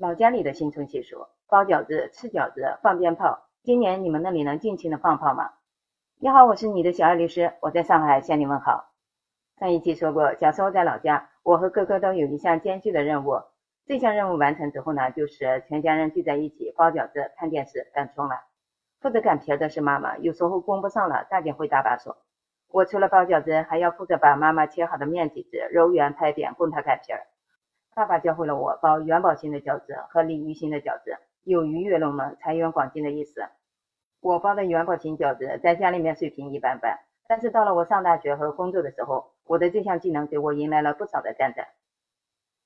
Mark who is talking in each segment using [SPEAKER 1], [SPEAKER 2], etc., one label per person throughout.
[SPEAKER 1] 老家里的新春习俗，包饺子、吃饺子、放鞭炮。今年你们那里能尽情的放炮吗？你好，我是你的小爱律师，我在上海向你问好。上一期说过，小时候在老家，我和哥哥都有一项艰巨的任务。这项任务完成之后呢，就是全家人聚在一起包饺子、看电视、赶春晚。负责擀皮的是妈妈，有时候供不上了，大姐会搭把手。我除了包饺子，还要负责把妈妈切好的面体子揉圆拍扁，供她擀皮儿。爸爸教会了我包元宝型的饺子和鲤鱼型的饺子，有鱼跃龙门、财源广进的意思。我包的元宝型饺子在家里面水平一般般，但是到了我上大学和工作的时候，我的这项技能给我迎来了不少的赞赞。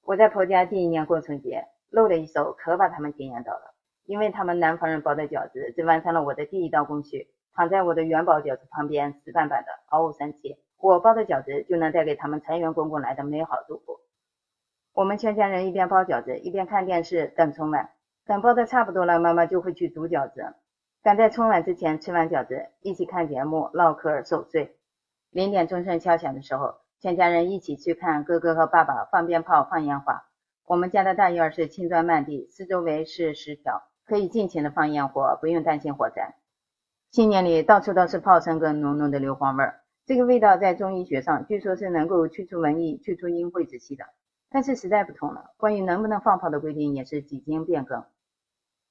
[SPEAKER 1] 我在婆家第一年过春节，露了一手，可把他们惊艳到了，因为他们南方人包的饺子只完成了我的第一道工序，躺在我的元宝饺子旁边，死板板的，毫无生气。我包的饺子就能带给他们财源滚滚来的美好祝福。我们全家人一边包饺子，一边看电视等春晚。等包的差不多了，妈妈就会去煮饺子。赶在春晚之前吃完饺子，一起看节目、唠嗑、守岁。零点钟声敲响的时候，全家人一起去看哥哥和爸爸放鞭炮、放烟花。我们家的大院是青砖漫地，四周围是石条，可以尽情的放烟火，不用担心火灾。新年里到处都是炮声跟浓浓的硫磺味儿，这个味道在中医学上据说是能够去除瘟疫、去除阴晦之气的。但是时代不同了，关于能不能放炮的规定也是几经变更。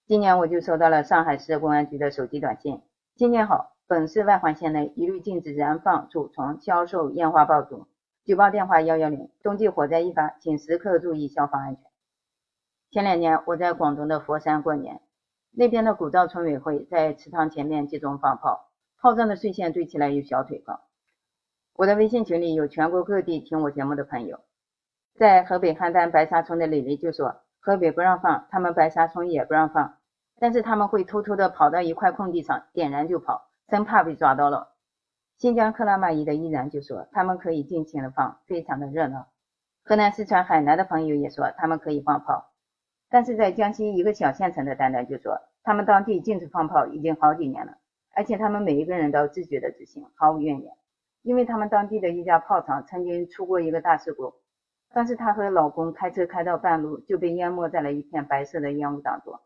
[SPEAKER 1] 今年我就收到了上海市公安局的手机短信：新年好，本市外环线内一律禁止燃放、储存、销售烟花爆竹。举报电话：幺幺零。冬季火灾易发，请时刻注意消防安全。前两年我在广东的佛山过年，那边的古道村委会在祠堂前面集中放炮，炮仗的碎屑堆起来有小腿高。我的微信群里有全国各地听我节目的朋友。在河北邯郸白沙村的李丽就说：“河北不让放，他们白沙村也不让放，但是他们会偷偷的跑到一块空地上点燃就跑，生怕被抓到了。”新疆克拉玛依的依然就说：“他们可以尽情的放，非常的热闹。”河南、四川、海南的朋友也说他们可以放炮，但是在江西一个小县城的丹丹就说：“他们当地禁止放炮已经好几年了，而且他们每一个人都自觉的执行，毫无怨言，因为他们当地的一家炮厂曾经出过一个大事故。”但是她和老公开车开到半路就被淹没在了一片白色的烟雾当中，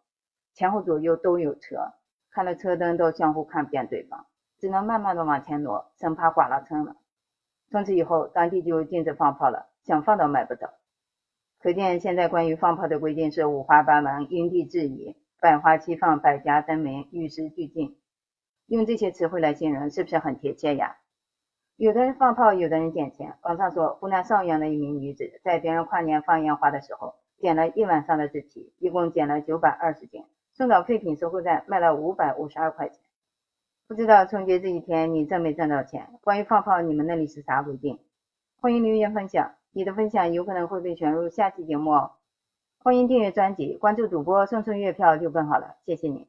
[SPEAKER 1] 前后左右都有车，开了车灯都相互看不见对方，只能慢慢的往前挪，生怕刮了蹭了。从此以后，当地就禁止放炮了，想放都买不到。可见现在关于放炮的规定是五花八门，因地制宜，百花齐放，百家争鸣，与时俱进。用这些词汇来形容，是不是很贴切呀？有的人放炮，有的人捡钱。网上说，湖南邵阳的一名女子在别人跨年放烟花的时候，捡了一晚上的纸皮，一共捡了九百二十斤，送到废品收购站卖了五百五十二块钱。不知道春节这一天你挣没挣到钱？关于放炮，你们那里是啥规定？欢迎留言分享，你的分享有可能会被选入下期节目哦。欢迎订阅专辑，关注主播，送送月票就更好了，谢谢你。